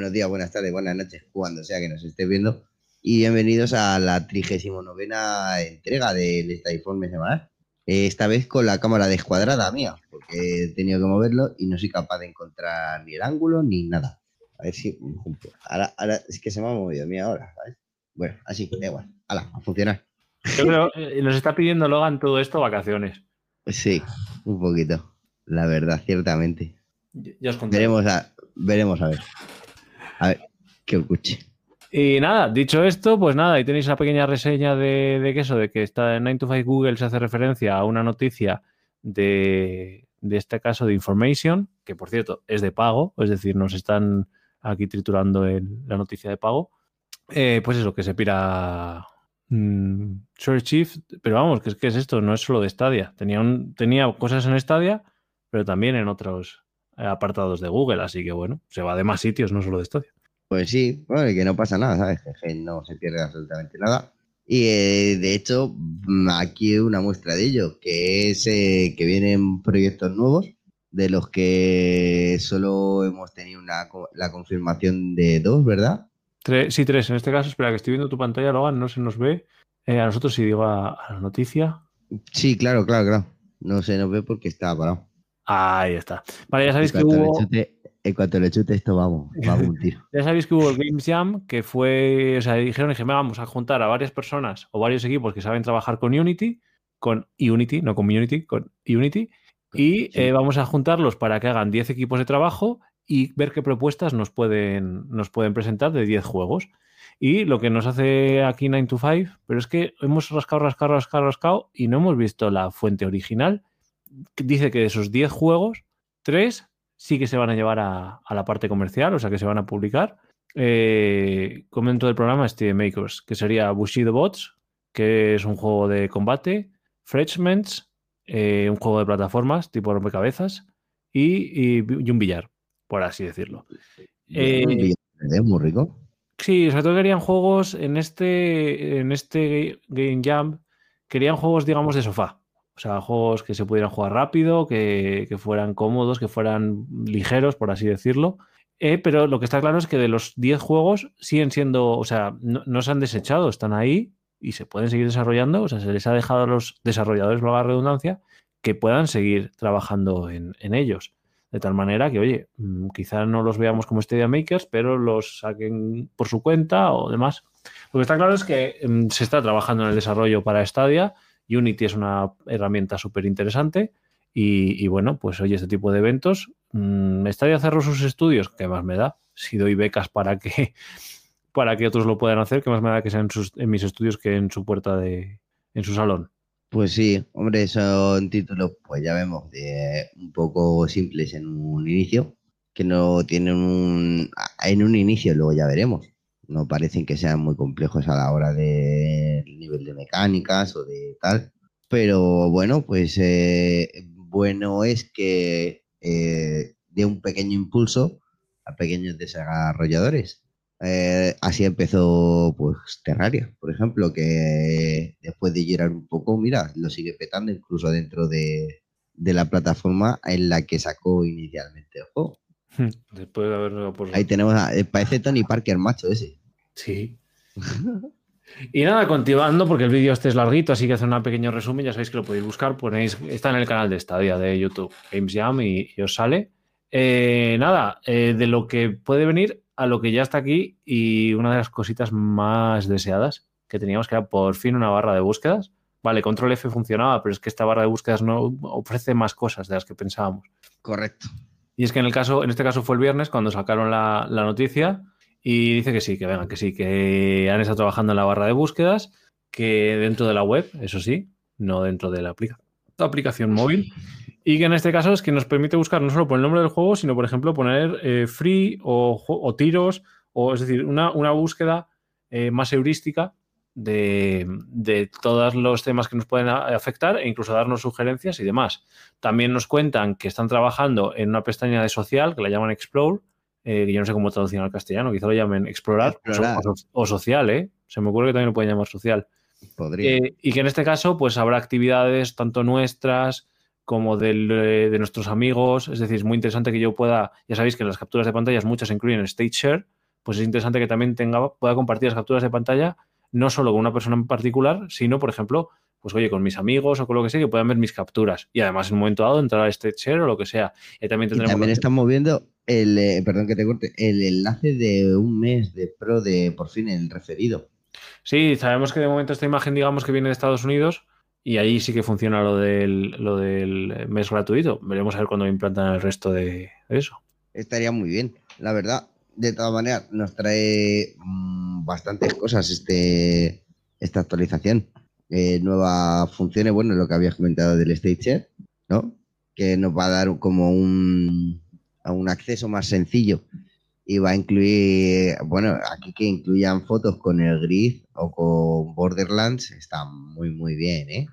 buenos días, buenas tardes, buenas noches, cuando sea que nos estés viendo. Y bienvenidos a la 39 entrega del esta informe semanal. Esta vez con la cámara descuadrada mía, porque he tenido que moverlo y no soy capaz de encontrar ni el ángulo ni nada. A ver si. Ahora, ahora es que se me ha movido mía ahora, ¿sabes? Bueno, así, da igual. Hala, a funcionar. Yo creo, eh, nos está pidiendo Logan todo esto vacaciones. Sí, un poquito. La verdad, ciertamente. Ya os contaré. Veremos a, veremos a ver. A ver, que escuche. Y nada, dicho esto, pues nada, ahí tenéis una pequeña reseña de, de que eso, de que está en 9 to 5 Google se hace referencia a una noticia de, de este caso de Information, que por cierto es de pago, es decir, nos están aquí triturando la noticia de pago. Eh, pues eso, que se pira mm, Short Shift, pero vamos, que es esto, no es solo de Stadia. Tenía, tenía cosas en Stadia, pero también en otros apartados de Google, así que bueno, se va de más sitios, no solo de Stadia. Pues sí, bueno, y que no pasa nada, ¿sabes? Que- no se pierde absolutamente nada. Y eh, de hecho, mm, aquí una muestra de ello, que es eh, que vienen proyectos nuevos, de los que solo hemos tenido una, la confirmación de dos, ¿verdad? Tre- sí, tres. En este caso, espera, que estoy viendo tu pantalla, Logan, no se nos ve. Eh, a nosotros, si digo a, a la noticia. Sí, claro, claro, claro. No se nos ve porque está parado. Ahí está. Vale, ya sabéis que hubo. chute, en cuanto le chute esto, vamos, vamos un tiro. Ya sabéis que hubo el Games Jam, que fue, o sea, dijeron, dije, vamos a juntar a varias personas o varios equipos que saben trabajar con Unity, con Unity, no con Unity, con Unity, y Sí. eh, vamos a juntarlos para que hagan 10 equipos de trabajo y ver qué propuestas nos pueden, nos pueden presentar de 10 juegos. Y lo que nos hace aquí 9 to 5, pero es que hemos rascado, rascado, rascado, rascado y no hemos visto la fuente original. Dice que de esos 10 juegos, 3 sí que se van a llevar a, a la parte comercial, o sea que se van a publicar. Eh, comento del programa Steam Makers, que sería Bushido Bots, que es un juego de combate, Freshments, eh, un juego de plataformas tipo rompecabezas, y, y- y un billar, por así decirlo. Eh, es muy rico. Sí, sobre todo querían juegos en este, en este Game Jam, querían juegos, digamos, de sofá. O sea, juegos que se pudieran jugar rápido, que, que fueran cómodos, que fueran ligeros, por así decirlo. Eh, pero lo que está claro es que de los 10 juegos siguen siendo, o sea, no, se han desechado, están ahí y se pueden seguir desarrollando. O sea, se les ha dejado a los desarrolladores, valga la redundancia, que puedan seguir trabajando en, en ellos. De tal manera que, oye, mm, quizá no los veamos como Stadia Makers, pero los saquen por su cuenta o demás. Lo que está claro es que mm, se está trabajando en el desarrollo para Stadia. Unity es una herramienta súper interesante. Y, bueno, pues oye, este tipo de eventos. mm, Stadia cerró sus estudios, ¿qué más me da? Si doy becas para que, para que otros lo puedan hacer, ¿qué más me da que sean en, sus- en mis estudios que en su puerta de, en su salón? Pues sí, hombre, son títulos, pues ya vemos, de un poco simples en un inicio, que no tienen un... En un inicio, luego ya veremos. No parecen que sean muy complejos a la hora del nivel de mecánicas o de tal. Pero bueno, pues eh, bueno es que eh, dé un pequeño impulso a pequeños desarrolladores. Eh, así empezó pues Terraria, por ejemplo, que después de girar un poco, mira, lo sigue petando incluso dentro de, de la plataforma en la que sacó inicialmente el juego. Después de haberlo por... Ahí tenemos a, eh, parece Tony Parker, macho, ese. Sí. Y nada, continuando, porque el vídeo este es larguito, así que hacer un pequeño resumen, ya sabéis que lo podéis buscar, ponéis, está en el canal de Stadia de YouTube, Games Jam, y, y os sale. Eh, nada, eh, de lo que puede venir a lo que ya está aquí y una de las cositas más deseadas que teníamos, que era por fin una barra de búsquedas. Vale, Control F funcionaba, pero es que esta barra de búsquedas no ofrece más cosas de las que pensábamos. Correcto. Y es que en el caso, en este caso fue el viernes cuando sacaron la, la noticia y dice que sí, que venga, que sí, que han estado trabajando en la barra de búsquedas, que dentro de la web, eso sí, no dentro de la aplica- aplicación móvil. Y que en este caso es que nos permite buscar no solo por el nombre del juego, sino por ejemplo poner eh, free o, tiros, o es decir, una, una búsqueda eh, más heurística de, de todos los temas que nos pueden afectar e incluso darnos sugerencias y demás. También nos cuentan que están trabajando en una pestaña de social que la llaman Explore, eh, que yo no sé cómo traducir al castellano, quizá lo llamen Explorar, Explorar. O, so- o social, ¿eh? Se me ocurre que también lo pueden llamar social. Podría. Eh, y que en este caso, pues habrá actividades tanto nuestras como del, eh, de nuestros amigos. Es decir, es muy interesante que yo pueda, ya sabéis que en las capturas de pantallas muchas incluyen State Share, pues es interesante que también tenga, pueda compartir las capturas de pantalla no solo con una persona en particular, sino, por ejemplo, pues oye, con mis amigos o con lo que sea, que puedan ver mis capturas. Y además, en un momento dado, entrar a State Share o lo que sea. Y también, también están moviendo el, eh, perdón que te corte, el enlace de un mes de pro de por fin el referido. Sí, sabemos que de momento esta imagen, digamos que viene de Estados Unidos y ahí sí que funciona lo del, lo del mes gratuito. Veremos a ver cuándo implantan el resto de eso. Estaría muy bien, la verdad. De todas maneras, nos trae mm, bastantes cosas este, esta actualización. Eh, nuevas funciones, bueno, lo que habías comentado del Stage ¿no? Que nos va a dar como un, un acceso más sencillo y va a incluir, bueno, aquí que incluyan fotos con el grid o con Borderlands, está muy, muy bien, ¿eh?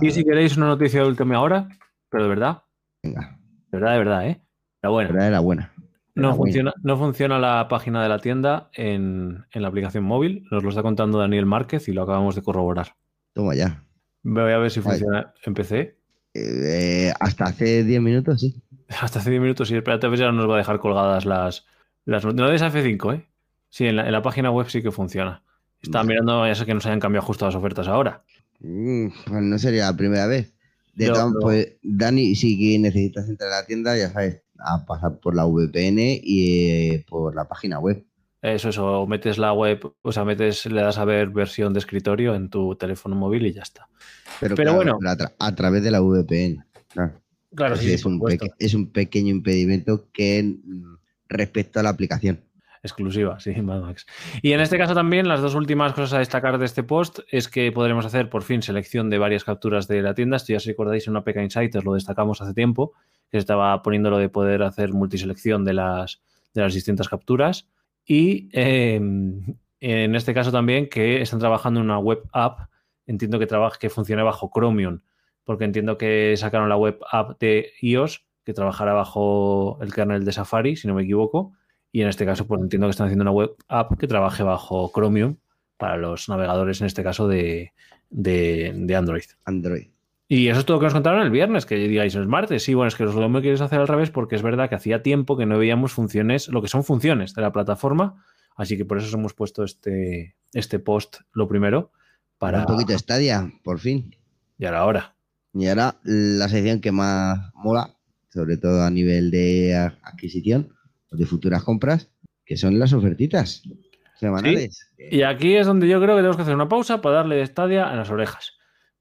Y si queréis una noticia de última hora, pero de verdad. Venga. De verdad, de verdad, ¿eh? La buena. la buena. No funciona, no funciona la página de la tienda en, la aplicación móvil. Nos lo está contando Daniel Márquez y lo acabamos de corroborar. Toma ya. Voy a ver si funciona en PC. Eh, hasta hace 10 minutos, sí. Hasta hace 10 minutos, sí. Espérate a ver si ahora nos va a dejar colgadas las. las no de F5, ¿eh? Sí, en la, página web sí que funciona. Estaba mirando, ya sé que nos hayan cambiado justo las ofertas ahora. Mm, pues no sería la primera vez. De pues, Dani, si necesitas entrar a la tienda, ya sabes, a pasar por la VPN y eh, por la página web. Eso, eso, metes la web, o sea, metes, le das a ver versión de escritorio en tu teléfono móvil y ya está. Pero, bueno, a, través de la VPN. Claro, sí, es, un es un pequeño impedimento que mm, respecto a la aplicación. Exclusiva, sí, Max. Y en este caso también, las dos últimas cosas a destacar de este post es que podremos hacer por fin selección de varias capturas de la tienda. Esto ya si recordáis en una PK Insights, lo destacamos hace tiempo, que estaba poniendo lo de poder hacer multiselección de las, de las distintas capturas. Y em, en este caso también que están trabajando en una web app, entiendo que, trabaja, que funcione bajo Chromium, porque entiendo que sacaron la web app de iOS, que trabajará bajo el kernel de Safari, si no me equivoco. Y en este caso, pues entiendo que están haciendo una web app que trabaje bajo Chromium para los navegadores, en este caso de, de Android. Android. Y eso es todo lo que nos contaron el viernes, que digáis el martes. Sí, bueno, es que lo me quieres hacer al revés porque es verdad que hacía tiempo que no veíamos funciones, lo que son funciones de la plataforma. Así que por eso os hemos puesto este, este post lo primero. Para... Un poquito de Stadia, por fin. Y ahora, ahora. Y ahora la sección que más mola, sobre todo a nivel de adquisición o de futuras compras, que son las ofertitas semanales. Y aquí es donde yo creo que tenemos que hacer una pausa para darle de Stadia a las orejas.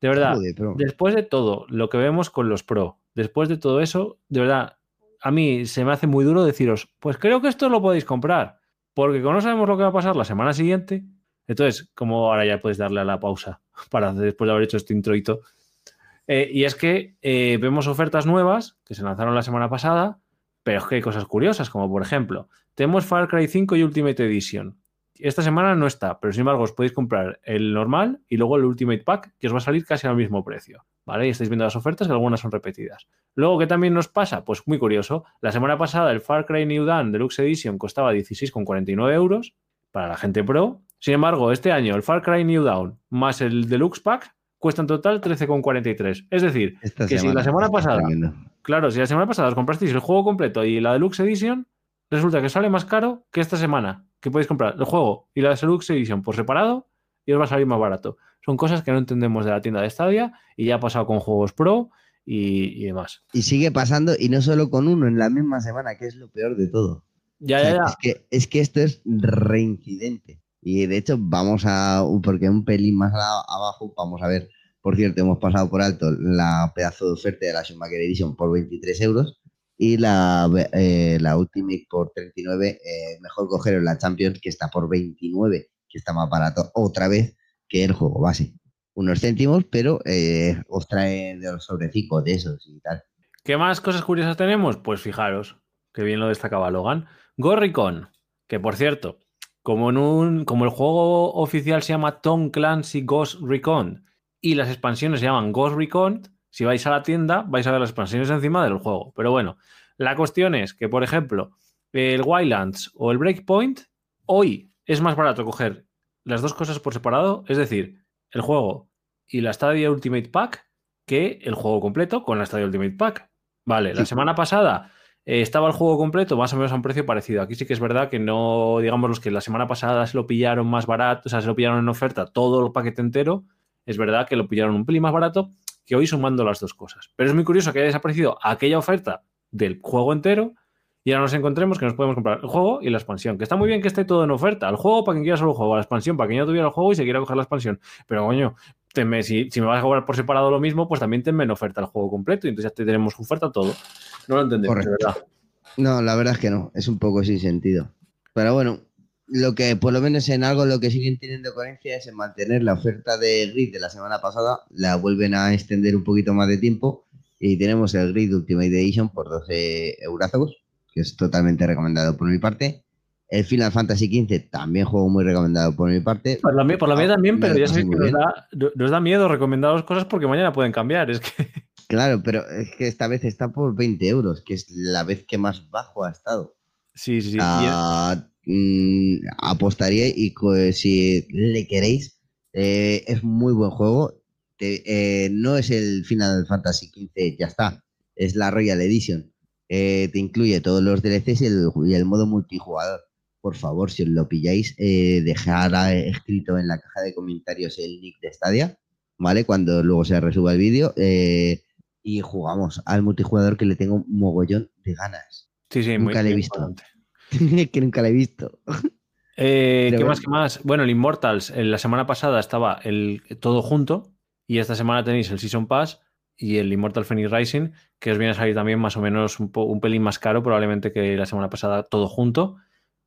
De verdad, después de todo lo que vemos con los Pro, después de todo eso, de verdad, a mí se me hace muy duro deciros, pues creo que esto lo podéis comprar, porque como no sabemos lo que va a pasar la semana siguiente, entonces, como ahora ya puedes darle a la pausa para después de haber hecho este introito. Eh, y es que eh, vemos ofertas nuevas que se lanzaron la semana pasada, pero es que hay cosas curiosas, como por ejemplo, tenemos Far Cry 5 y Ultimate Edition. Esta semana no está, pero sin embargo os podéis comprar el normal y luego el Ultimate Pack, que os va a salir casi al mismo precio. ¿Vale? Y estáis viendo las ofertas, que algunas son repetidas. Luego, ¿qué también nos pasa? Pues muy curioso. La semana pasada el Far Cry New Dawn Deluxe Edition costaba 16,49 euros para la gente pro. Sin embargo, este año el Far Cry New Dawn más el Deluxe Pack cuesta en total 13,43. Es decir, que si la semana pasada, claro, si la semana pasada os comprasteis el juego completo y la Deluxe Edition, resulta que sale más caro que esta semana que podéis comprar el juego y la Deluxe Edition por separado y os va a salir más barato. Son cosas que no entendemos de la tienda de Stadia y ya ha pasado con juegos Pro y, demás. Y sigue pasando y no solo con uno en la misma semana, que es lo peor de todo. Ya, ya, ya. Es que, es que esto es reincidente. Y de hecho, vamos a, porque un pelín más abajo, vamos a ver. Por cierto, hemos pasado por alto la pedazo de oferta de la Schumacher Edition por 23 euros y la, eh, la Ultimate por 39, eh, mejor coger la Champions que está por 29, que está más barato otra vez que el juego base. Unos céntimos, pero eh, os trae de los sobrecicos de esos y tal. ¿Qué más cosas curiosas tenemos? Pues fijaros, que bien lo destacaba Logan. Gorricon, que por cierto, como, en un, como el juego oficial se llama Tom Clancy Ghost Recon y las expansiones se llaman Ghost Recon, si vais a la tienda, vais a ver las expansiones encima del juego. Pero bueno, la cuestión es que, por ejemplo, el Wildlands o el Breakpoint, hoy es más barato coger las dos cosas por separado, es decir, el juego y la Stadia Ultimate Pack, que el juego completo con la Stadia Ultimate Pack. Vale, la semana pasada eh, estaba el juego completo más o menos a un precio parecido. Aquí sí que es verdad que no, digamos, los que la semana pasada se lo pillaron más barato, o sea, se lo pillaron en oferta todo el paquete entero, es verdad que lo pillaron un pelín más barato que hoy sumando las dos cosas. Pero es muy curioso que haya desaparecido aquella oferta del juego entero y ahora nos encontremos que nos podemos comprar el juego y la expansión. Que está muy bien que esté todo en oferta. El juego para quien quiera solo el juego, la expansión para quien no tuviera el juego y se quiera coger la expansión. Pero coño, si, me vas a cobrar por separado lo mismo, pues también tenme en oferta el juego completo y entonces ya te tenemos oferta todo. No lo entendemos, de verdad. No, la verdad es que no, es un poco sin sentido. Pero bueno, lo que por lo menos en algo lo que siguen teniendo coherencia es en mantener la oferta de Grid de la semana pasada, la vuelven a extender un poquito más de tiempo y tenemos el Grid Ultimate Edition por 12 euros que es totalmente recomendado por mi parte. El Final Fantasy XV también juego muy recomendado por mi parte. Por la, por la mía también, pero ya sabéis que nos da, nos da, miedo recomendaros cosas porque mañana pueden cambiar. Es que... Claro, pero es que esta vez está por 20 euros, que es la vez que más bajo ha estado. Sí, sí, sí. Mm, apostaría y si le queréis, eh, es muy buen juego. Eh, no es el Final Fantasy XV, ya está. Es la Royal Edition. Eh, te incluye todos los DLCs y el, modo multijugador. Por favor, si os lo pilláis, dejar escrito en la caja de comentarios el nick de Stadia, ¿vale? Cuando luego se resuba el vídeo. y jugamos al multijugador que le tengo un mogollón de ganas. Sí, sí, Nunca le he visto. que nunca la he visto. Eh, ¿Qué más? ¿Qué más? Bueno, el Immortals, la semana pasada estaba el todo junto y esta semana tenéis el Season Pass y el Immortal Phoenix Rising, que os viene a salir también más o menos un, un pelín más caro probablemente que la semana pasada todo junto,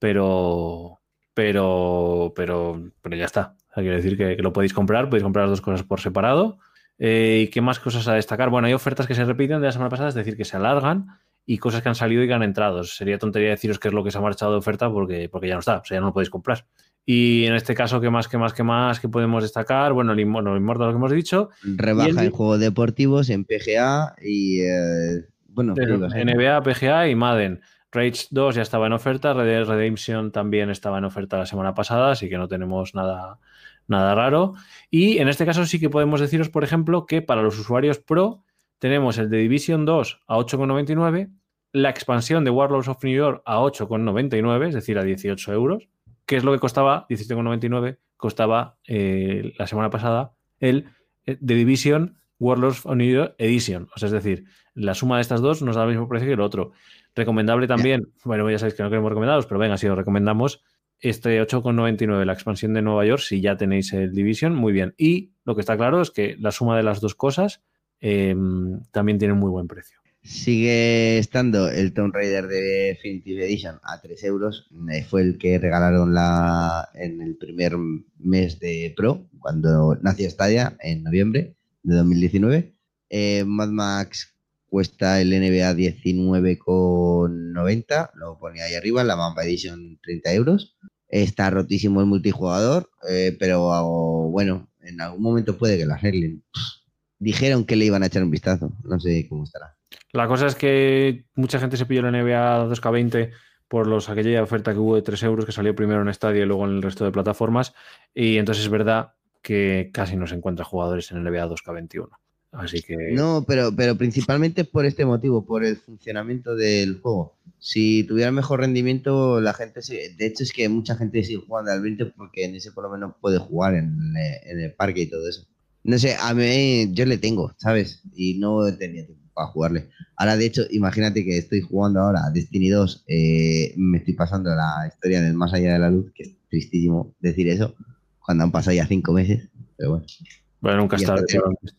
pero pero pero pero ya está. O quiere decir que, lo podéis comprar, podéis comprar las dos cosas por separado. Eh, ¿Y qué más cosas a destacar? Bueno, hay ofertas que se repiten de la semana pasada, es decir, que se alargan y cosas que han salido y que han entrado. Sería tontería deciros qué es lo que se ha marchado de oferta porque, porque ya no está, o sea, ya no lo podéis comprar. Y en este caso, ¿qué más, qué más, qué más que podemos destacar? Bueno, el, bueno, el Immortal, lo que hemos dicho. Rebaja en juegos deportivos, en PGA y. Eh, bueno, NBA, PGA y Madden. Rage 2 ya estaba en oferta, Red Redemption también estaba en oferta la semana pasada, así que no tenemos nada, nada raro. Y en este caso sí que podemos deciros, por ejemplo, que para los usuarios Pro tenemos el de Division 2 a 8,99, la expansión de Warlords of New York a 8,99, es decir, a 18 euros, que es lo que costaba, 17,99, costaba eh, la semana pasada el eh, Division Warlords of New York Edition. O sea, es decir, la suma de estas dos nos da el mismo precio que el otro. Recomendable también, bueno, ya sabéis que no queremos recomendados, pero venga, si os recomendamos este 8,99, la expansión de Nueva York, si ya tenéis el Division, muy bien. Y lo que está claro es que la suma de las dos cosas Em, también tiene muy buen precio. Sigue estando el Tomb Raider de Definitive Edition a 3 euros. Eh, fue el que regalaron la, en el primer mes de Pro, cuando nació Stadia, en noviembre de 2019. Eh, Mad Max cuesta el NBA 19,90. Lo ponía ahí arriba, la Mamba Edition 30 euros. Está rotísimo el multijugador, eh, pero bueno, en algún momento puede que lo arreglen dijeron que le iban a echar un vistazo. No sé cómo estará. La cosa es que mucha gente se pilló la NBA 2K20 por los, aquella oferta que hubo de 3 euros que salió primero en Stadia y luego en el resto de plataformas. Y entonces es verdad que casi no se encuentra jugadores en NBA 2K21. Así que. No, pero, pero principalmente por este motivo, por el funcionamiento del juego. Si tuviera mejor rendimiento, la gente se. De hecho, es que mucha gente sigue jugando al 20 porque en ese por lo menos puede jugar en el parque y todo eso. No sé, a mí yo le tengo, ¿sabes? Y no tenía tiempo para jugarle. Ahora, de hecho, imagínate que estoy jugando ahora a Destiny 2, eh, me estoy pasando la historia del Más Allá de la Luz, que es tristísimo decir eso, cuando han pasado ya cinco meses, pero bueno. Bueno, nunca está.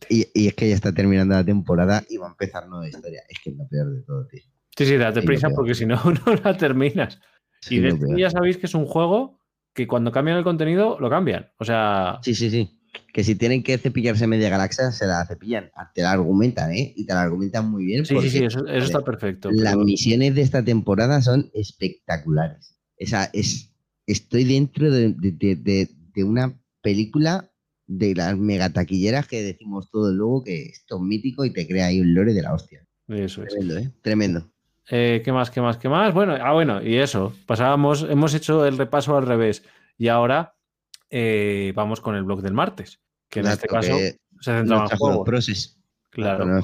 Y, y, es que ya está terminando la temporada y va a empezar nueva historia. Es que es lo peor de todo, tío. Sí, sí, date prisa porque si no, no la terminas. y Destiny ya sabéis que es un juego que cuando cambian el contenido, lo cambian. O sea. Sí, sí, sí que si tienen que cepillarse media galaxia, se la cepillan. Te la argumentan, ¿eh? Y te la argumentan muy bien. Sí, sí, sí, eso, está perfecto. Las misiones de esta temporada son espectaculares. Esa es, estoy dentro de, una película de las megataquilleras que decimos todo luego que esto es mítico y te crea ahí un lore de la hostia. Eso Tremendo, ¿eh? Tremendo. Eh, ¿Qué más, qué más, qué más? Bueno, ah, bueno, y eso. Pasábamos, hemos hecho el repaso al revés. Y ahora eh, vamos con el blog del martes, que en este caso se centraba en juegos. Claro.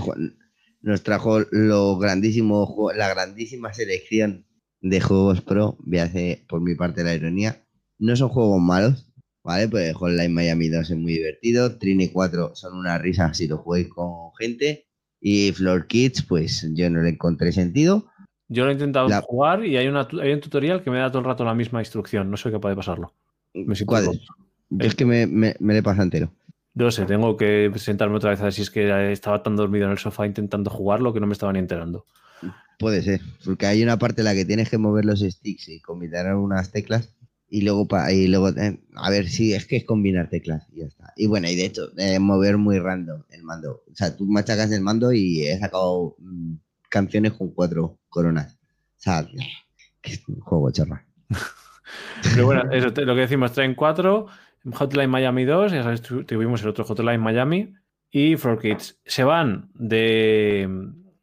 Nos, trajo lo grandísimo, la grandísima selección de juegos pro, voy a hacer por mi parte la ironía. No son juegos malos, ¿vale? Pues Hotline Miami 2 es muy divertido, Trine 4 son una risa si lo jugáis con gente, y Floor Kids, pues yo no le encontré sentido. Yo lo he intentado jugar y hay, una, hay un tutorial que me da todo el rato la misma instrucción, no sé qué puede pasarlo. Me ¿Cuál es? es que me, me, me le pasa entero. No sé, tengo que sentarme otra vez a ver si es que estaba tan dormido en el sofá intentando jugarlo que no me estaba ni enterando. Puede ser, porque hay una parte en la que tienes que mover los sticks y combinar unas teclas y luego, y luego eh, a ver si es que es combinar teclas y ya está. Y bueno, y de hecho, eh, mover muy random el mando. O sea, tú machacas el mando y he sacado mm, canciones con cuatro coronas. O sea, que es un juego charra. Pero bueno, eso lo que decimos, traen cuatro Hotline Miami 2, ya sabes, tuvimos el otro Hotline Miami y For Kids. Se van de,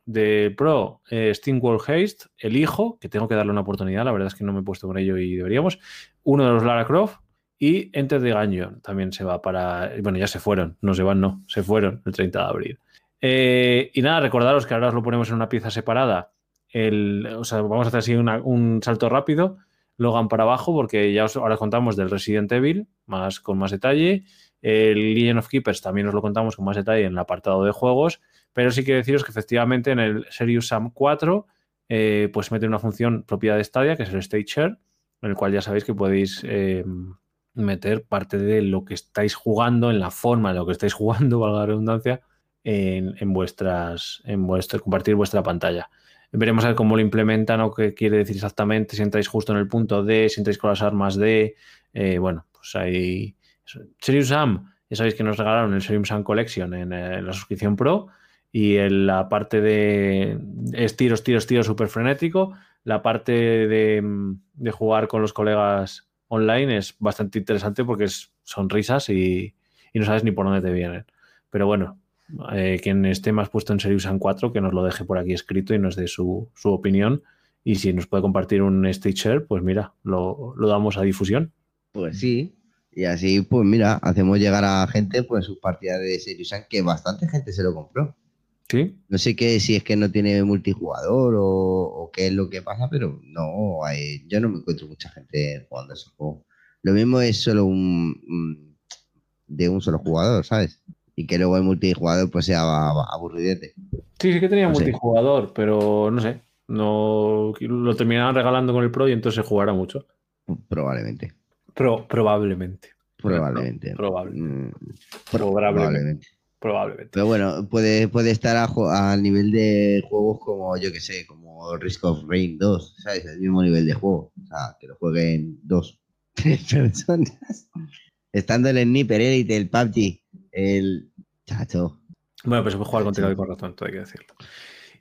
de Pro eh, Steam World Haste, el hijo, que tengo que darle una oportunidad, la verdad es que no me he puesto con ello y deberíamos. Uno de los Lara Croft y Enter the Gungeon también se va para. Bueno, ya se fueron, no se van, no, se fueron el 30 de abril. Eh, y nada, recordaros que ahora os lo ponemos en una pieza separada. El, o sea, vamos a hacer así un salto rápido. Logan para abajo, porque ya os, ahora contamos del Resident Evil, más, con más detalle. El Legion of Keepers también os lo contamos con más detalle en el apartado de juegos, pero sí quiero deciros que efectivamente en el Serious Sam 4 eh, pues mete una función propia de Stadia, que es el Stage Share, en el cual ya sabéis que podéis eh, meter parte de lo que estáis jugando, en la forma de lo que estáis jugando, valga la redundancia, en, en vuestras, en vuestro, compartir vuestra pantalla. Veremos cómo lo implementan o qué quiere decir exactamente, si entráis justo en el punto D, si entráis con las armas D. Eh, bueno, pues ahí. Serious Sam, ya sabéis que nos regalaron el Serious Sam Collection en, eh, la suscripción Pro y en la parte de es tiros, tiros, tiros súper frenético. La parte de, jugar con los colegas online es bastante interesante porque es, son risas y no sabes ni por dónde te vienen. Pero bueno, eh, quien esté más puesto en Serious Sam 4, que nos lo deje por aquí escrito y nos dé su, opinión. Y si nos puede compartir un stage share, pues mira, lo, damos a difusión. Pues sí, y así, pues mira, hacemos llegar a gente pues sus partidas de Serious Sam, que bastante gente se lo compró. Sí. No sé qué, si es que no tiene multijugador o, qué es lo que pasa, pero no, hay, yo no me encuentro mucha gente jugando ese juego. Lo mismo es solo un de un solo jugador, ¿sabes? Y que luego el multijugador pues sea aburridete. Sí, sí que tenía multijugador, pero no sé, no lo terminaron regalando con el Pro y entonces se jugará mucho. Probablemente. Pro, probablemente. Probablemente. probablemente. Mm, probablemente. Probablemente. Pero bueno, puede, puede estar a, nivel de juegos como, yo que sé, como Risk of Rain 2, ¿sabes? El mismo nivel de juego. O sea, que lo jueguen dos, tres personas. Estando el Sniper Elite, el PUBG, el chacho. Bueno, pues se puede jugar con teclado y con ratón, todo hay que decirlo.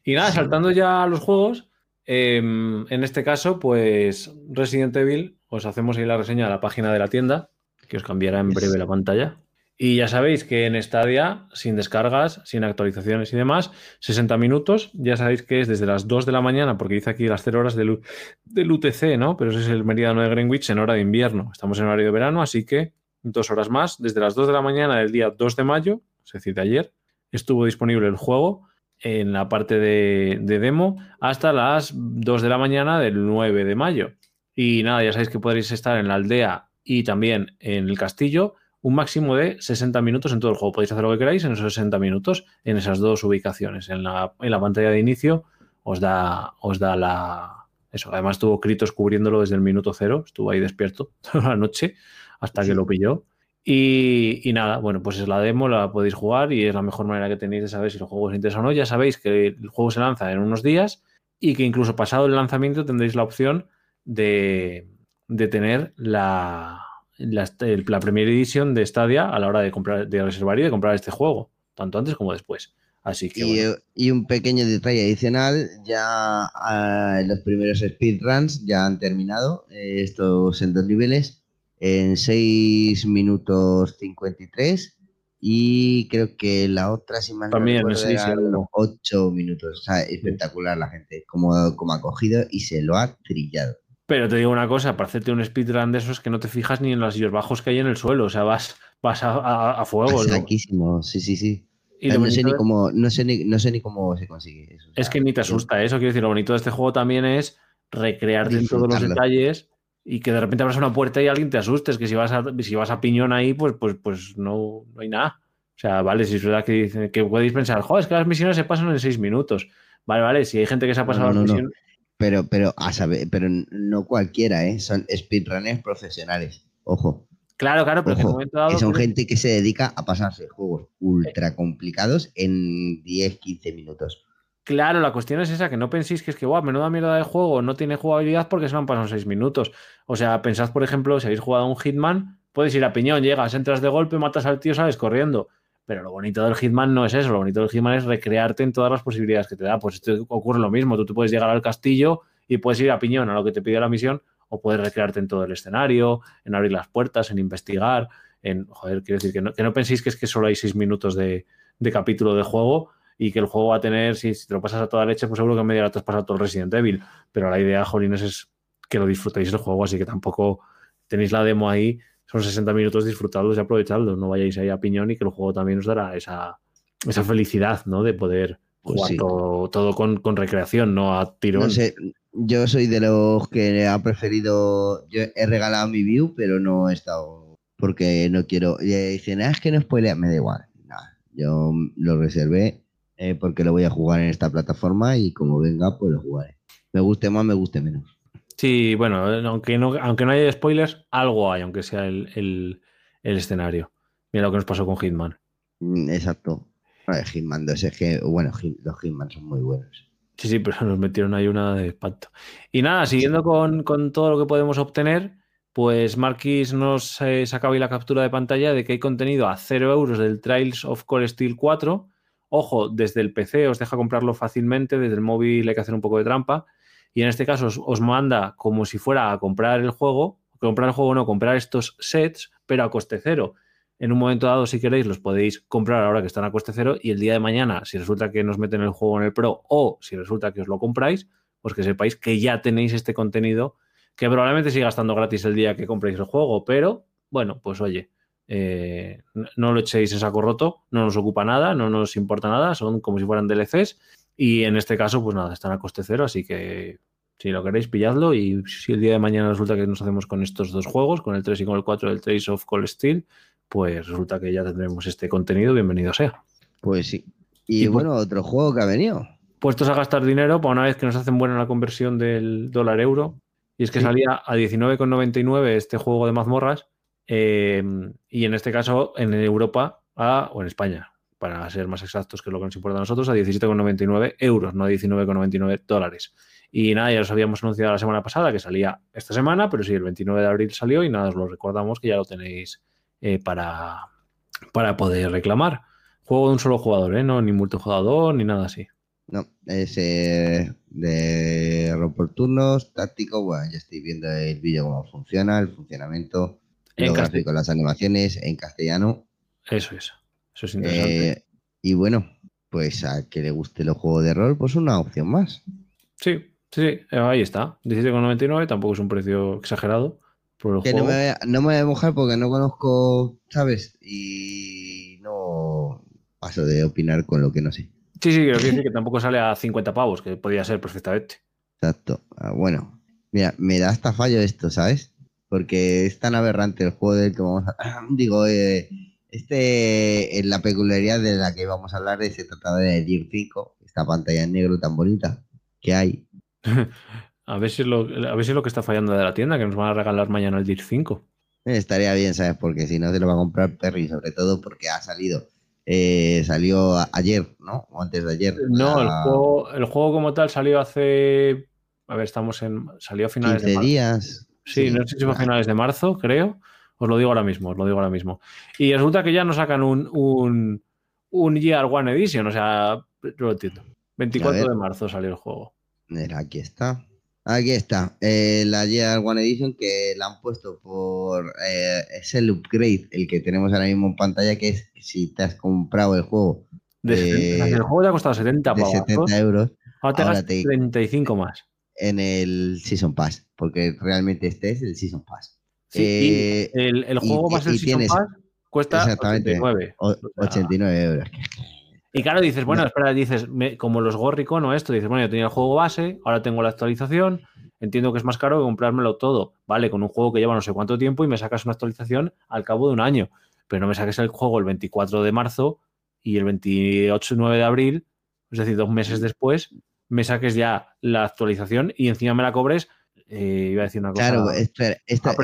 Y nada, saltando ya a los juegos, em, en este caso, pues Resident Evil, os hacemos ahí la reseña de la página de la tienda, que os cambiará en breve la pantalla. Y ya sabéis que en Stadia, sin descargas, sin actualizaciones y demás, 60 minutos, ya sabéis que es desde las 2 de la mañana, porque dice aquí las 0 horas del, del UTC, ¿no? Pero ese es el meridiano de Greenwich en hora de invierno. Estamos en horario de verano, así que dos horas más, desde las 2 de la mañana del día 2 de mayo, es decir, de ayer, estuvo disponible el juego en la parte de, demo hasta las 2 de la mañana del 9 de mayo. Y nada, ya sabéis que podréis estar en la aldea y también en el castillo un máximo de 60 minutos en todo el juego. Podéis hacer lo que queráis en esos 60 minutos en esas dos ubicaciones. En la, en la pantalla de inicio os da, os da la... Eso, además tuvo Kritos cubriéndolo desde el minuto cero, estuvo ahí despierto toda la noche hasta que lo pilló. Y, nada, bueno, pues es la demo, la podéis jugar y es la mejor manera que tenéis de saber si el juego os interesa o no. Ya sabéis que el juego se lanza en unos días y que incluso pasado el lanzamiento tendréis la opción de, tener la, la, primera edición de Stadia a la hora de comprar, de reservar y de comprar este juego, tanto antes como después. Así que, y, un pequeño detalle adicional, ya ah, los primeros speedruns ya han terminado, eh, estos en dos niveles en 6 minutos 53 y creo que la otra, si mal También, no recuerdo, 8 minutos. O sea, espectacular la gente, como, como ha cogido y se lo ha trillado. Pero te digo una cosa, para hacerte un speedrun de esos que no te fijas ni en los bajos que hay en el suelo, o sea, vas, vas a, fuego. Saquísimo, sí, sí, sí. Y no, sé ni cómo, no, sé ni, no sé ni cómo se consigue eso. Es que ni te asusta eso. Quiero decir, lo bonito de este juego también es recrearte en todos los detalles y que de repente abras una puerta y alguien te asustes. Que si vas a, si vas a piñón ahí, pues, pues, pues no, no hay nada. O sea, vale, si es verdad que, dicen, que podéis pensar, joder, es que las misiones se pasan en seis minutos. Vale, vale, si hay gente que se ha pasado las misiones. Pero, pero, a saber, pero no cualquiera, ¿eh? Son speedrunners profesionales. Ojo. Claro, claro, pero que son gente que se dedica a pasarse juegos ultra complicados en 10, 15 minutos. Claro, la cuestión es esa, que no penséis que es que, guau, menuda mierda de juego, no tiene jugabilidad porque se lo han pasado 6 minutos. O sea, pensad, por ejemplo, si habéis jugado a un Hitman, puedes ir a piñón, llegas, entras de golpe, matas al tío, sales corriendo. Pero lo bonito del Hitman no es eso, lo bonito del Hitman es recrearte en todas las posibilidades que te da. Pues esto ocurre lo mismo, tú puedes llegar al castillo y puedes ir a piñón a lo que te pide la misión o puedes recrearte en todo el escenario, en abrir las puertas, en investigar, en, joder, quiero decir, que no, que no penséis que es que solo hay seis minutos de, capítulo de juego y que el juego va a tener, si, te lo pasas a toda leche, pues seguro que en media hora te has pasado todo el Resident Evil, pero la idea, Jolines, es que lo disfrutéis del juego, así que tampoco tenéis la demo ahí, son 60 minutos, disfrutadlos y aprovechadlos, no vayáis ahí a piñón y que el juego también os dará esa, esa felicidad, ¿no? De poder pues jugar todo, con, recreación, no a tirón. No sé, yo soy de los que ha preferido. Yo he regalado mi view, pero no he estado. Porque no quiero. Y dicen, ah, es que no spoilea. Me da igual. Nada. Yo lo reservé eh, porque lo voy a jugar en esta plataforma y como venga, pues lo jugaré. Me guste más, me guste menos. Sí, bueno, aunque no, aunque no haya spoilers, algo hay, aunque sea el, escenario. Mira lo que nos pasó con Hitman. Mm, exacto. Hitman 2 es que, bueno, los Hitman son muy buenos. Sí, sí, pero nos metieron ahí una de espanto. Y nada, siguiendo con, todo lo que podemos obtener, pues Marquis nos eh, sacaba ahí la captura de pantalla de que hay contenido a 0 euros del Trials of Core Steel 4. Ojo, desde el PC os deja comprarlo fácilmente, desde el móvil hay que hacer un poco de trampa. Y en este caso os, manda como si fuera a comprar el juego, comprar el juego no, comprar estos sets, pero a coste cero en un momento dado, si queréis, los podéis comprar ahora que están a coste cero y el día de mañana, si resulta que nos meten el juego en el Pro o si resulta que os lo compráis, pues que sepáis que ya tenéis este contenido que probablemente siga estando gratis el día que compréis el juego, pero bueno, pues oye, eh, no lo echéis en saco roto, no nos ocupa nada, no nos importa nada, son como si fueran DLCs y en este caso, pues nada, están a coste cero, así que si lo queréis, pilladlo y si el día de mañana resulta que nos hacemos con estos dos juegos, con el 3 y con el 4 del Trace of Cold Steel, pues resulta que ya tendremos este contenido, bienvenido sea. Pues sí. Y, bueno, otro juego que ha venido. Puestos a gastar dinero para una vez que nos hacen buena la conversión del dólar euro. Y es que salía a 19,99 este juego de mazmorras. Eh, y en este caso en Europa o en España, para ser más exactos, que es lo que nos importa a nosotros, a 17,99 euros, no a 19,99 dólares. Y nada, ya os habíamos anunciado la semana pasada que salía esta semana, pero sí, el 29 de abril salió y nada, os lo recordamos que ya lo tenéis eh, para, para poder reclamar. Juego de un solo jugador, ¿eh? No, ni multijugador, ni nada así. No, es eh, de rol por turnos, táctico. Bueno, ya estoy viendo el vídeo cómo funciona, el funcionamiento, el gráfico, las animaciones en castellano. Eso es, eso es interesante. y bueno, pues a que le guste los juegos de rol, pues una opción más. Sí, sí, ahí está. 17,99 tampoco es un precio exagerado que No, me, no me voy a mojar porque no conozco, ¿sabes? Y no paso de opinar con lo que no sé. Sí, sí, quiero decir que tampoco sale a 50 pavos, que podría ser perfectamente. Exacto. Ah, bueno, mira, me da hasta fallo esto, ¿sabes? Porque es tan aberrante el juego del que vamos a... Digo, eh, este es la peculiaridad de la que vamos a hablar, de se trataba de Gear 5, esta pantalla en negro tan bonita que hay. A ver, si es lo, a ver si lo que está fallando de la tienda, que nos van a regalar mañana el DIR 5. Estaría bien, ¿sabes? Porque si no, se lo va a comprar Perry, sobre todo porque ha salido. Eh, salió ayer, ¿no? O antes de ayer. No, el, juego, el juego como tal salió hace. A ver, estamos en. Salió a finales de marzo. días. Sí, no sé si fue a finales de marzo, creo. Os lo digo ahora mismo, os lo digo ahora mismo. Y resulta que ya nos sacan un, un, un Year One Edition, o sea, lo entiendo. 24 de marzo salió el juego. Mira, aquí está. Aquí está, eh, la Year One Edition que la han puesto por. Eh, es el upgrade, el que tenemos ahora mismo en pantalla, que es si te has comprado el juego. De, el juego te ha costado 70 de 70 euros. Ahora te 35 más. En el Season Pass, porque realmente este es el Season Pass. Sí, el, el, juego más el Season Pass cuesta 89. 89 euros. Y claro, dices, bueno, espera, dices, como los Gorricon o esto, dices, bueno, yo tenía el juego base, ahora tengo la actualización, entiendo que es más caro que comprármelo todo, ¿vale? Con un juego que lleva no sé cuánto tiempo y me sacas una actualización al cabo de un año, pero no me saques el juego el 24 de marzo y el 28 9 de abril, es decir, dos meses después, me saques ya la actualización y encima me la cobres, eh, iba a decir una cosa. Claro, espera, esta,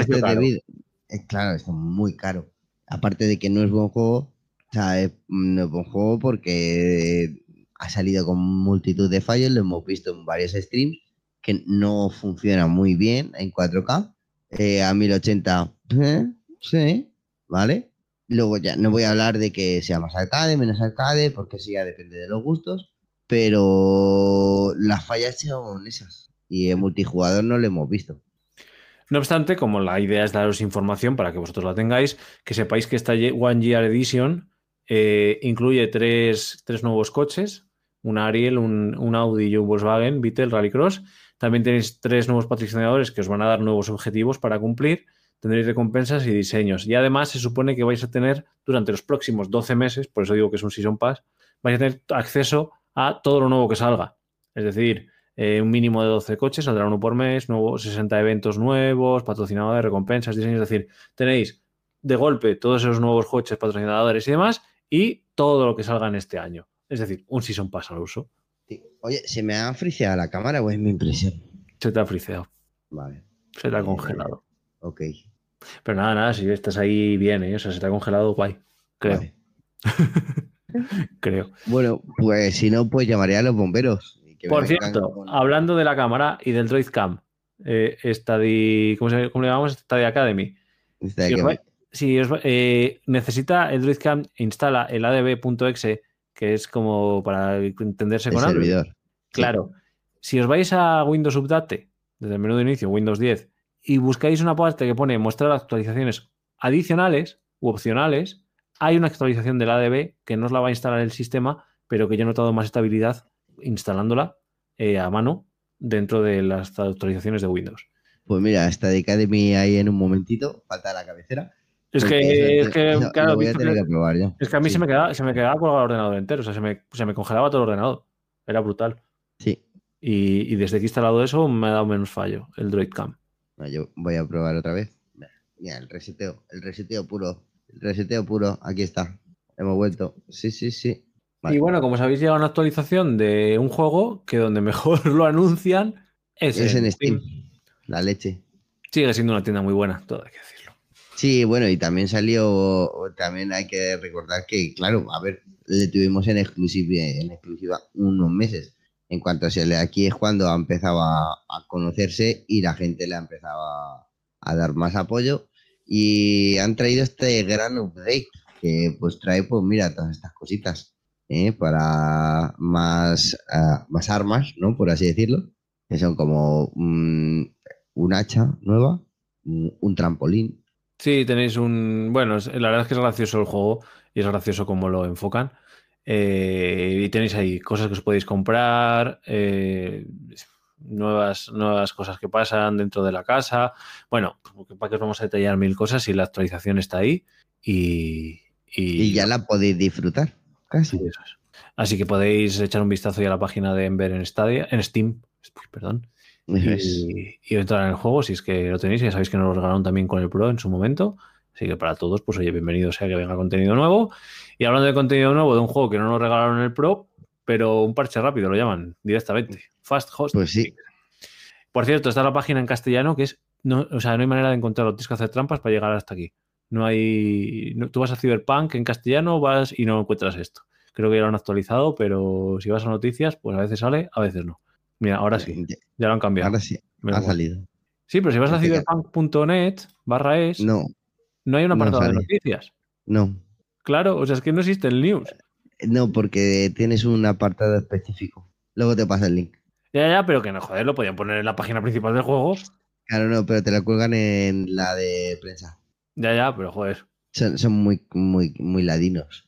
claro, es muy caro. Aparte de que no es buen juego, o sea, es, no es buen juego porque ha salido con multitud de fallos, lo hemos visto en varios streams, que no funciona muy bien en 4K. Eh, a 1080, eh, sí, ¿vale? Luego ya no voy a hablar de que sea más arcade, menos arcade, porque eso ya depende de los gustos, pero las fallas son esas. Y en multijugador no lo hemos visto. No obstante, como la idea es daros información para que vosotros la tengáis, que sepáis que esta One Year Edition eh, incluye tres, nuevos coches, un Ariel, un, Audi y un Volkswagen Beetle Rallycross. También tenéis tres nuevos patrocinadores que os van a dar nuevos objetivos para cumplir. Tendréis recompensas y diseños. Y además se supone que vais a tener durante los próximos 12 meses, por eso digo que es un Season Pass, vais a tener acceso a todo lo nuevo que salga. Es decir, eh, un mínimo de 12 coches, saldrá uno por mes, nuevos 60 eventos nuevos, patrocinadores, recompensas, diseños, es decir, tenéis de golpe todos esos nuevos coches, patrocinadores y demás, y todo lo que salga en este año. Es decir, un Season Pass al uso. Oye, ¿se me ha friseado la cámara o es mi impresión? Se te ha friseado. Vale. Se te ha congelado. ok. Pero nada, nada, si estás ahí bien, ¿eh? o sea, se te ha congelado, guay. Creo. Creo. Bueno, pues si no, pues llamaría a los bomberos. Por cierto, hablando de la cámara y del Droid Cam, eh, ¿cómo, le llamamos? Study Academy. Si, os, eh, necesita el Droid Cam, instala el adb.exe, que es como para entenderse con Android. Servidor. Claro. Si os vais a Windows Update, desde el menú de inicio, Windows 10, y buscáis una parte que pone mostrar actualizaciones adicionales u opcionales, hay una actualización del ADB que no os la va a instalar el sistema, pero que yo he notado más estabilidad instalándola eh, a mano dentro de las actualizaciones de Windows. Pues mira, esta de Academy ahí en un momentito, falta la cabecera. Es que, es que, claro, es que a mí se me quedaba, se me quedaba con el ordenador entero, o sea, se me, se me congelaba todo el ordenador. Era brutal. Sí. Y, y, desde que he instalado eso me ha dado menos fallo, el Droid Cam. yo voy a probar otra vez. Mira, el reseteo, el reseteo puro, reseteo puro, aquí está. Hemos vuelto. Sí, sí, sí. Y bueno, como sabéis, llega una actualización de un juego que donde mejor lo anuncian es, en, Steam. La leche. Sigue siendo una tienda muy buena, todo hay que decirlo. Sí, bueno, y también salió, también hay que recordar que, claro, a ver, le tuvimos en exclusiva, en exclusiva unos meses. En cuanto se le aquí es cuando ha empezado a, conocerse y la gente le ha empezado a, a dar más apoyo. Y han traído este gran update que pues trae, pues mira, todas estas cositas ¿eh? para más, ah, más armas, ¿no? Por así decirlo, que son como un, hacha nueva, un, trampolín. Sí, tenéis un... Bueno, la verdad es que es gracioso el juego y es gracioso cómo lo enfocan. Eh, y tenéis ahí cosas que os podéis comprar, eh, nuevas, nuevas cosas que pasan dentro de la casa. Bueno, para que os vamos a detallar mil cosas y la actualización está ahí y, y ya la podéis disfrutar. Casi. Así que podéis echar un vistazo ya a la página de Ember en Stadia, en Steam, perdón. Y, entrar en el juego si es que lo tenéis. Ya sabéis que nos lo regalaron también con el Pro en su momento. Así que para todos, pues oye, bienvenido sea que venga contenido nuevo. Y hablando de contenido nuevo de un juego que no nos regalaron en el Pro, pero un parche rápido lo llaman directamente. Fast Host. Pues sí. Por cierto, está la página en castellano que es. No, o sea, no hay manera de encontrarlo. Tienes que hacer trampas para llegar hasta aquí. No hay. tú vas a Cyberpunk en castellano vas y no encuentras esto. Creo que ya lo han actualizado, pero si vas a noticias, pues a veces sale, a veces no. Mira, ahora sí. Ya lo han cambiado. Ahora sí. ha salido. Sí, pero si vas a cyberpunk.net barra es. No. No hay un apartado de noticias. No. Claro, o sea, es que no existe el news. No, porque tienes un apartado específico. Luego te pasa el link. Ya, ya, pero que no, joder, lo podían poner en la página principal del juego. Claro, no, pero te la cuelgan en la de prensa. Ya, ya, pero joder. Son, muy, muy, muy ladinos.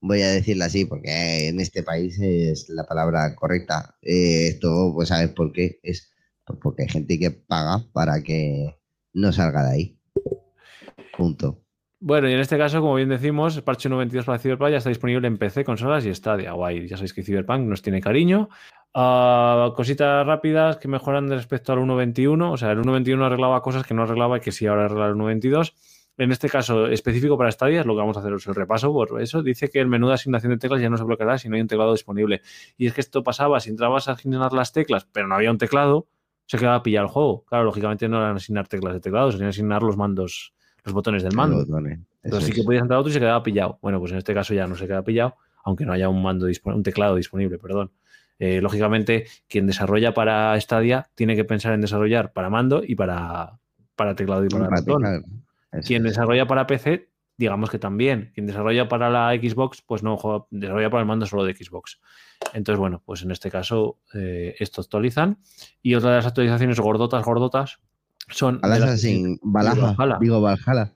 Voy a decirlo así porque en este país es la palabra correcta. Eh, esto, pues, ¿sabes por qué? Es porque hay gente que paga para que no salga de ahí. Punto. Bueno, y en este caso, como bien decimos, parche 92 para Cyberpunk ya está disponible en PC, consolas y Stadia. Guay, ya sabéis que Cyberpunk nos tiene cariño. Uh, cositas rápidas que mejoran respecto al 1.21. O sea, el 1.21 arreglaba cosas que no arreglaba y que sí ahora arregla el 1.22. En este caso específico para Stadia, es lo que vamos a hacer es el repaso por eso. Dice que el menú de asignación de teclas ya no se bloqueará si no hay un teclado disponible. Y es que esto pasaba, si entrabas a asignar las teclas, pero no había un teclado, se quedaba pillado el juego. Claro, lógicamente no eran asignar teclas de teclado, serían asignar los mandos, los botones del mando. Entonces sí que podías entrar otro y se quedaba pillado. Bueno, pues en este caso ya no se queda pillado, aunque no haya un mando un teclado disponible, perdón. Eh, lógicamente, quien desarrolla para Stadia tiene que pensar en desarrollar para mando y para, para teclado y para ratón. Quien desarrolla para PC, digamos que también. Quien desarrolla para la Xbox, pues no, desarrolla para el mando solo de Xbox. Entonces, bueno, pues en este caso eh, esto actualizan. Y otra de las actualizaciones gordotas, gordotas, son... sin Valhalla, digo Valhalla.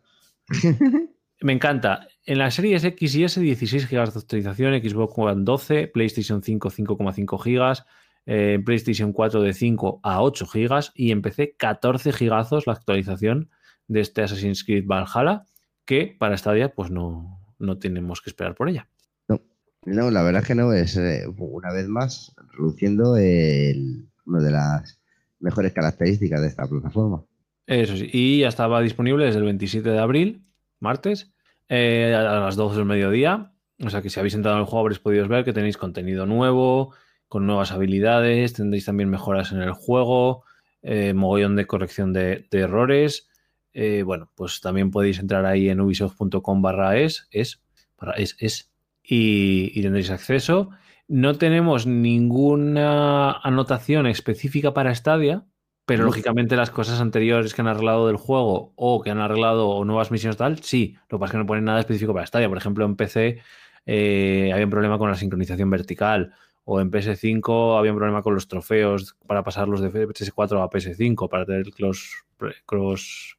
Me encanta. En las series X y S, 16 GB de actualización, Xbox One 12, PlayStation 5, 5,5 GB, en PlayStation 4 de 5 a 8 GB y en PC 14 GB la actualización de este Assassin's Creed Valhalla, que para Stadia pues no, no tenemos que esperar por ella. No, no la verdad es que no, es eh, una vez más reduciendo el, una de las mejores características de esta plataforma. Eso sí, y ya estaba disponible desde el 27 de abril, martes, eh, a las 12 del mediodía. O sea que si habéis entrado en el juego habréis podido ver que tenéis contenido nuevo, con nuevas habilidades, tendréis también mejoras en el juego, eh, mogollón de corrección de errores, eh, bueno, pues también podéis entrar ahí en ubisoft.com barra es, es, es, es, y, tendréis acceso. No tenemos ninguna anotación específica para Stadia, pero lógicamente las cosas anteriores que han arreglado del juego o que han arreglado nuevas misiones tal, sí. Lo que pasa es que no ponen nada específico para Stadia. Por ejemplo, en PC eh, había un problema con la sincronización vertical o en PS5 había un problema con los trofeos para pasarlos de PS4 a PS5 para tener los cross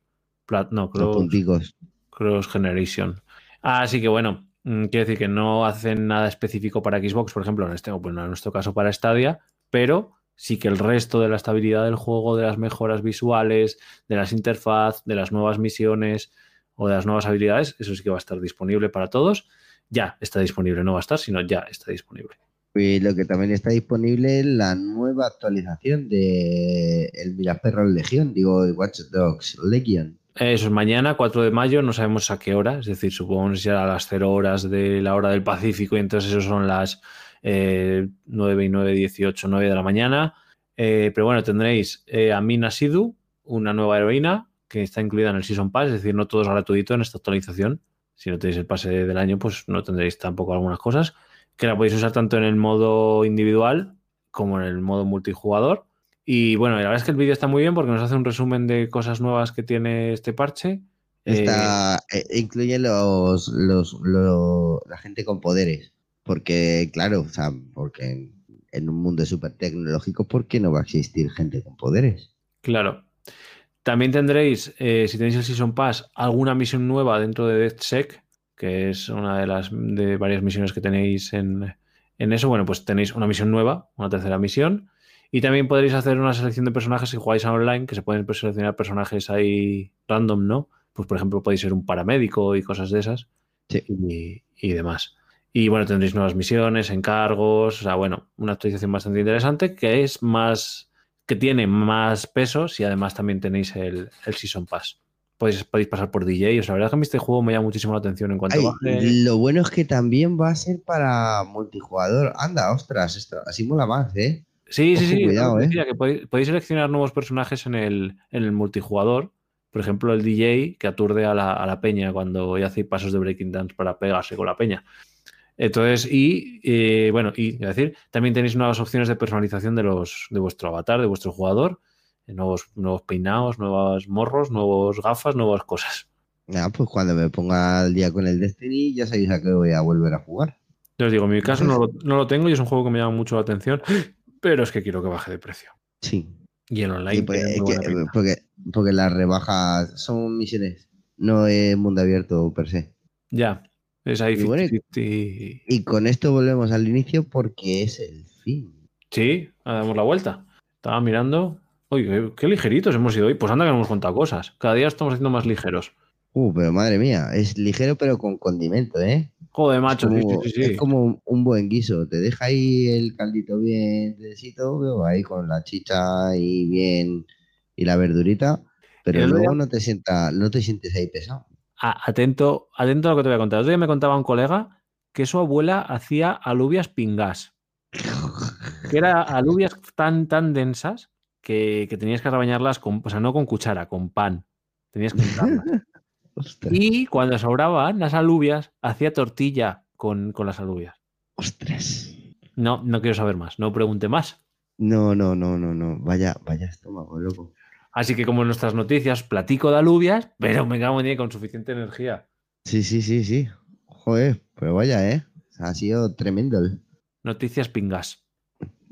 no, cross, cross Generation. Así que bueno, mm, quiero decir que no hacen nada específico para Xbox, por ejemplo, en este, bueno, en nuestro caso para Stadia, pero sí que el resto de la estabilidad del juego, de las mejoras visuales, de las interfaz, de las nuevas misiones o de las nuevas habilidades, eso sí que va a estar disponible para todos. Ya está disponible, no va a estar, sino ya está disponible. Y lo que también está disponible es la nueva actualización de el Miraperro Legión, digo Watch Dogs Legion. Eso es mañana, 4 de mayo, no sabemos a qué hora, es decir, supongo que será a las 0 horas de la hora del Pacífico y entonces eso son las eh, 9 y 9, 18, 9 de la mañana. Eh, pero bueno, tendréis eh, a Mina Sidu, una nueva heroína que está incluida en el Season Pass, es decir, no todo es gratuito en esta actualización. Si no tenéis el pase del año, pues no tendréis tampoco algunas cosas que la podéis usar tanto en el modo individual como en el modo multijugador. Y bueno, la verdad es que el vídeo está muy bien porque nos hace un resumen de cosas nuevas que tiene este parche. Está, eh, eh, incluye los, los, la gente con poderes. Porque, claro, o sea, porque en, un mundo súper tecnológico, ¿por qué no va a existir gente con poderes? Claro. También tendréis, eh, si tenéis el Season Pass, alguna misión nueva dentro de DeathSec, que es una de las de varias misiones que tenéis en, en eso. Bueno, pues tenéis una misión nueva, una tercera misión. Y también podréis hacer una selección de personajes si jugáis online, que se pueden seleccionar personajes ahí random, ¿no? Pues por ejemplo podéis ser un paramédico y cosas de esas. Y, y, demás. Y bueno, tendréis nuevas misiones, encargos, o sea, bueno, una actualización bastante interesante que es más, que tiene más pesos y además también tenéis el, el Season Pass. Podéis, podéis, pasar por DJ. O sea, la verdad que a mí este juego me llama muchísimo la atención en cuanto a Lo bueno es que también va a ser para multijugador. Anda, ostras, esto así mola más, ¿eh? Sí, sí, sí. Cuidado, ¿eh? que podéis, seleccionar nuevos personajes en el, en el, multijugador. Por ejemplo, el DJ que aturde a la, a la peña cuando hace pasos de breaking dance para pegarse con la peña. Entonces, y eh, bueno, y decir, también tenéis nuevas opciones de personalización de los de vuestro avatar, de vuestro jugador, eh, nuevos, nuevos peinados, nuevos morros, nuevos gafas, nuevas cosas. Ya, pues cuando me ponga al día con el Destiny, ya sabéis a qué voy a volver a jugar. Yo os digo, en mi caso no lo, no lo tengo y es un juego que me llama mucho la atención pero es que quiero que baje de precio. Sí. Y el online. Pues, porque, porque, las rebajas son misiones, no es mundo abierto per se. Ya, es ahí. Y, y con esto volvemos al inicio porque es el fin. Sí, damos la vuelta. Estaba mirando. Oye, qué, ligeritos hemos ido hoy. Pues anda que no hemos contado cosas. Cada día estamos haciendo más ligeros. Uh, pero madre mía, es ligero pero con condimento, ¿eh? Joder, macho, es como, sí, sí, es sí. como un, buen guiso. Te deja ahí el caldito bien veo, ahí con la chicha y bien y la verdurita, pero luego día- no te sienta, no te sientes ahí pesado. A- atento, atento a lo que te voy a contar. El otro día me contaba un colega que su abuela hacía alubias pingas, que eran alubias tan, tan densas que, que tenías que rebañarlas con, o sea, no con cuchara, con pan. Tenías que Y cuando sobraban las alubias, hacía tortilla con, con las alubias. ostras. No, no quiero saber más, no pregunte más. No, no, no, no, no. Vaya, vaya estómago, loco. Así que como en nuestras noticias, platico de alubias, pero me cago en con suficiente energía. Sí, sí, sí, sí. Joder, pero vaya, ¿eh? Ha sido tremendo. el- Noticias pingas.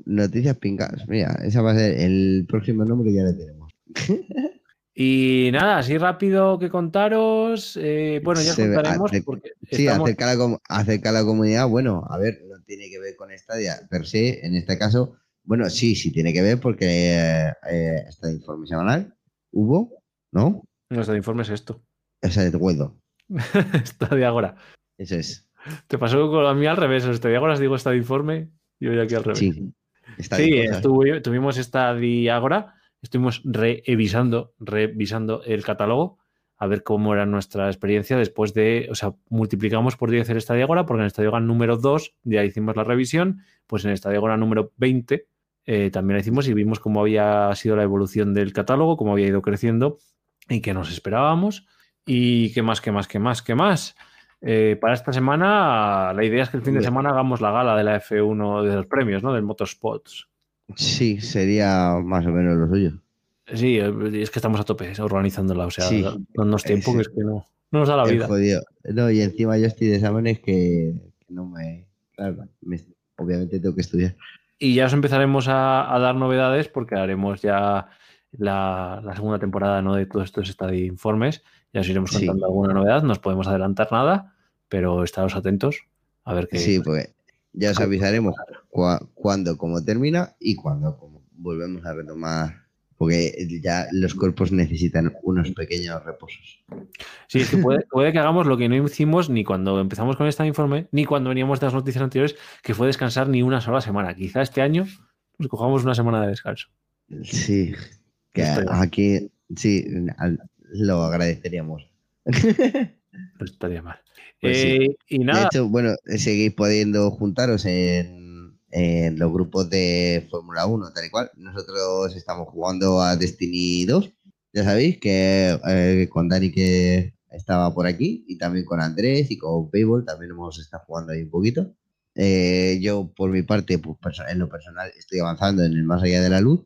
Noticias pingas. Mira, esa va a ser el próximo nombre que ya le tenemos. Y nada, así rápido que contaros. eh, bueno, ya os Se ve- contaremos porque Sí, estamos- acerca a, la, com- acerca a la comunidad, bueno, a ver, no tiene que ver con Stadia per se, en este caso, bueno, sí, sí tiene que ver porque eh, eh, está de informe semanal, hubo, ¿no? nuestro informe es esto. Esa es de Guido, Está de ahora. eso es, Te pasó con a mí al revés. Este de ahora os digo está de informe y hoy aquí al revés. sí. Está Sí, de tuvimos esta diágora, estuvimos revisando, revisando el catálogo a ver cómo era nuestra experiencia después de, o sea, multiplicamos por 10 el esta diágora, porque en esta diágora número 2 ya hicimos la revisión, pues en esta diágora número 20 eh, también la hicimos y vimos cómo había sido la evolución del catálogo, cómo había ido creciendo y qué nos esperábamos y qué más, qué más, qué más, qué más. Eh, para esta semana, la idea es que el fin de semana hagamos la gala de la F1 de los premios, ¿no? Del Motorsports. Sí, sería más o menos lo suyo. Sí, eh, es que estamos a tope organizándola, o sea, Sí. no nos tiempo, Sí. que es que no, no nos da la vida. jodido. No, y encima yo estoy de exámenes que, que no me, claro, me- obviamente tengo que estudiar. Y ya os empezaremos a, a dar novedades porque haremos ya la, la segunda temporada ¿no? de todos estos estadios informes. Ya os iremos Sí. contando alguna novedad, no os podemos adelantar nada, pero estaros atentos a ver qué. Sí, pues ya os avisaremos cua- cuándo, cómo termina y cuándo como volvemos a retomar, porque ya los cuerpos necesitan unos pequeños reposos. Sí, es que puede, puede que hagamos lo que no hicimos ni cuando empezamos con este informe, ni cuando veníamos de las noticias anteriores, que fue descansar ni una sola semana. Quizá este año nos cojamos una semana de descanso. Sí, que aquí sí lo agradeceríamos. No estaría mal. Pues sí. Eh, y De nada, hecho, bueno, seguís pudiendo juntaros en, en los grupos de Fórmula 1, tal y cual. Nosotros estamos jugando a Destiny 2. Ya sabéis que eh, con Dani que estaba por aquí y también con Andrés y con Payball también hemos estado jugando ahí un poquito. Eh, yo, por mi parte, pues, en lo personal, estoy avanzando en el más allá de la luz,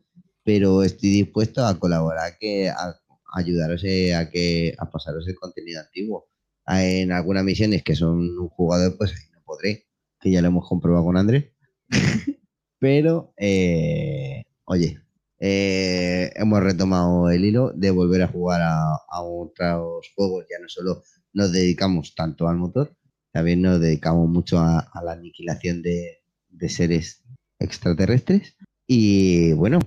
pero estoy dispuesto a colaborar, que, a, ayudaros eh, a, que, a pasaros el contenido antiguo a- en algunas misiones que son un jugador, pues ahí no podré, que ya lo hemos comprobado con Andrés. Pero, eh, oye, eh, hemos retomado el hilo de volver a jugar a, otros juegos. Ya no solo nos dedicamos tanto al motor, también nos dedicamos mucho a, la aniquilación de, seres extraterrestres. Y bueno,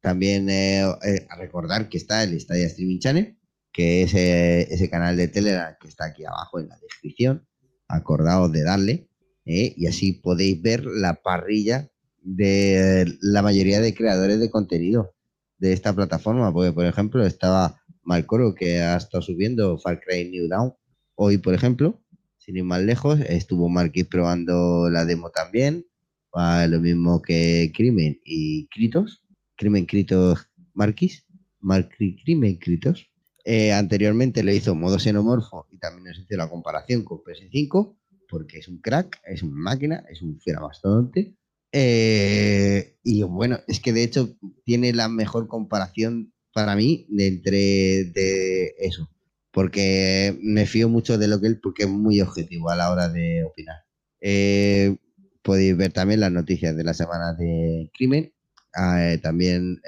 también eh, eh, a recordar que está el Stadia Streaming Channel, que es ese canal de Telegram que está aquí abajo en la descripción. Acordaos de darle ¿eh? y así podéis ver la parrilla de la mayoría de creadores de contenido de esta plataforma. Porque, por ejemplo, estaba Malcoro que ha estado subiendo Far Cry New Dawn hoy, por ejemplo, sin ir más lejos. Estuvo Marquis probando la demo también. Lo mismo que Crimen y Kritos. Crimen, Kritos, Marquis. Marquis, Crimen, Kritos. Eh, anteriormente lo hizo modo xenomorfo y también nos hizo la comparación con PS5 porque es un crack, es una máquina, es un fiera mastodonte. Eh, y bueno, es que de hecho tiene la mejor comparación para mí de entre de eso, porque me fío mucho de lo que él, porque es muy objetivo a la hora de opinar. Eh, podéis ver también las noticias de la semana de crimen, Ah, eh, también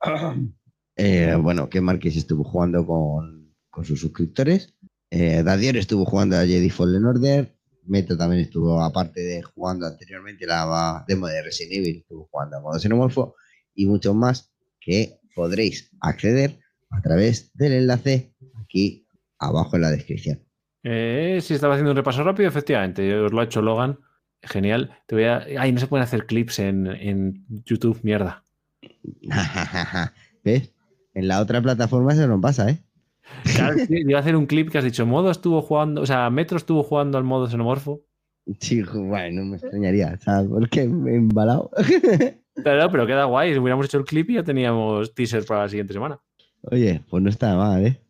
bueno, que Marquez estuvo jugando con, con sus suscriptores. Eh, Dadier estuvo jugando a Jedi Fallen Order. Meto también estuvo, aparte de jugando anteriormente la demo de Resident Evil, estuvo jugando a modo xenomorfo y muchos más que podréis acceder a través del enlace aquí abajo en la descripción. Eh, si estaba haciendo un repaso rápido, efectivamente, os lo ha hecho Logan. Genial. Te voy a... Ay, no se pueden hacer clips en, en YouTube, mierda. ¿Ves? En la otra plataforma eso no pasa, ¿eh? Iba a hacer un clip que has dicho, Modo estuvo jugando, o sea, Metro estuvo jugando al modo xenomorfo. Sí, bueno, no me extrañaría, ¿sabes? Porque me he embalado. Pero, pero queda guay, si hubiéramos hecho el clip y ya teníamos teaser para la siguiente semana. Oye, pues no está mal, ¿eh?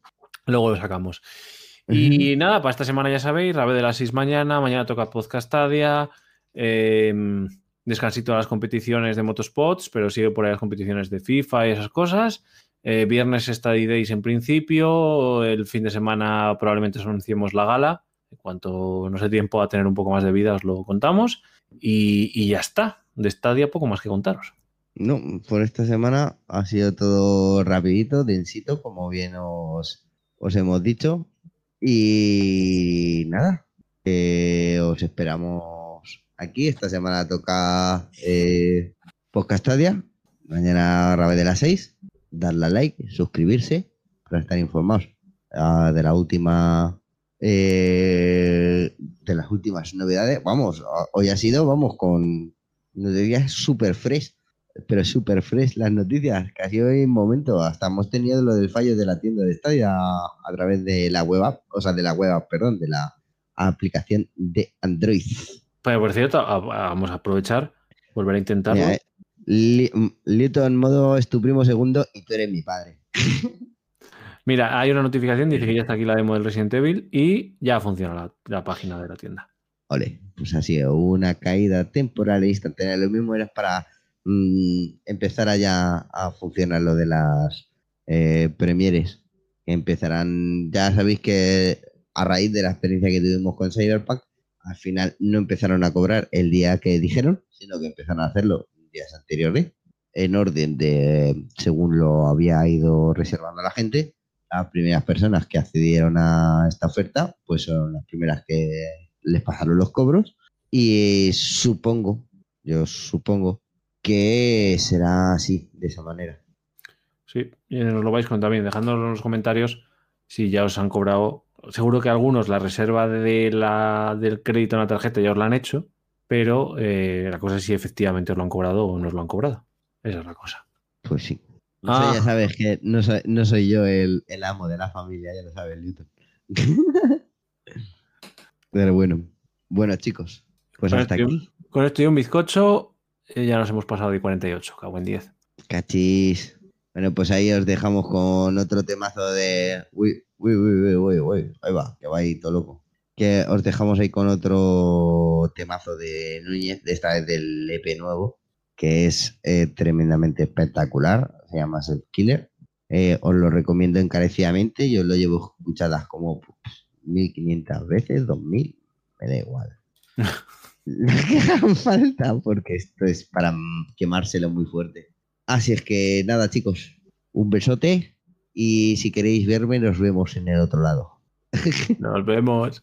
Luego lo sacamos. Y nada, para esta semana ya sabéis, Rave de las 6 mañana, mañana toca Podcastadia, eh, descansito a las competiciones de Motospots, pero sigue por ahí las competiciones de FIFA y esas cosas. Eh, viernes Study Days en principio, el fin de semana probablemente os anunciemos la gala. En cuanto no sé tiempo a tener un poco más de vida, os lo contamos. Y, ya está. De Stadia poco más que contaros. No, por esta semana ha sido todo rapidito, densito, como bien os, os hemos dicho. Y nada, os esperamos aquí. Esta semana toca eh, Podcastadia. Mañana Rabe de las 6. Darle a like, suscribirse para estar informados ah, de la última eh, de las últimas novedades. Vamos, hoy ha sido, vamos, con noticias super fresh, pero super fresh las noticias. Casi hoy en momento, hasta hemos tenido lo del fallo de la tienda de Stadia a, través de la web app, o sea, de la web app, perdón, de la aplicación de Android. Pues por cierto, a- a- vamos a aprovechar, volver a intentarlo. Mira, eh, Li- Lito en modo es tu primo segundo y tú eres mi padre. Mira, hay una notificación, dice que ya está aquí la demo del Resident Evil y ya funciona la, la página de la tienda. Ole, pues ha sido una caída temporal e instantánea. Lo mismo era para mm, empezar allá a funcionar lo de las eh, premieres. Que empezarán, ya sabéis que a raíz de la experiencia que tuvimos con Cyberpunk, al final no empezaron a cobrar el día que dijeron, sino que empezaron a hacerlo anteriores, en orden de según lo había ido reservando la gente. Las primeras personas que accedieron a esta oferta, pues son las primeras que les pasaron los cobros y supongo, yo supongo que será así, de esa manera. Sí, nos lo vais contando también, en los comentarios si ya os han cobrado. Seguro que algunos la reserva de la, del crédito en la tarjeta ya os la han hecho, pero eh, la cosa es si efectivamente os lo han cobrado o no os lo han cobrado. Esa es la cosa. Pues sí. Ah. ya sabes que no soy, no soy yo el, el amo de la familia, ya lo sabes, Newton. Pero bueno, bueno chicos, pues Con hasta esto, aquí. con esto y un bizcocho, eh, ya nos hemos pasado de 48, cago en 10. Cachis. Bueno, pues ahí os dejamos con otro temazo de. Uy, uy, uy, uy, uy, uy. Ahí va, que va ahí todo loco. Que os dejamos ahí con otro temazo de Núñez, de esta vez del EP nuevo, que es eh, tremendamente espectacular. Se llama Set Killer. Eh, os lo recomiendo encarecidamente. Yo lo llevo escuchadas como pues, 1500 veces, 2000, me da igual. Lo que haga falta, porque esto es para quemárselo muy fuerte. Así es que nada, chicos, un besote y si queréis verme, nos vemos en el otro lado. Nos vemos.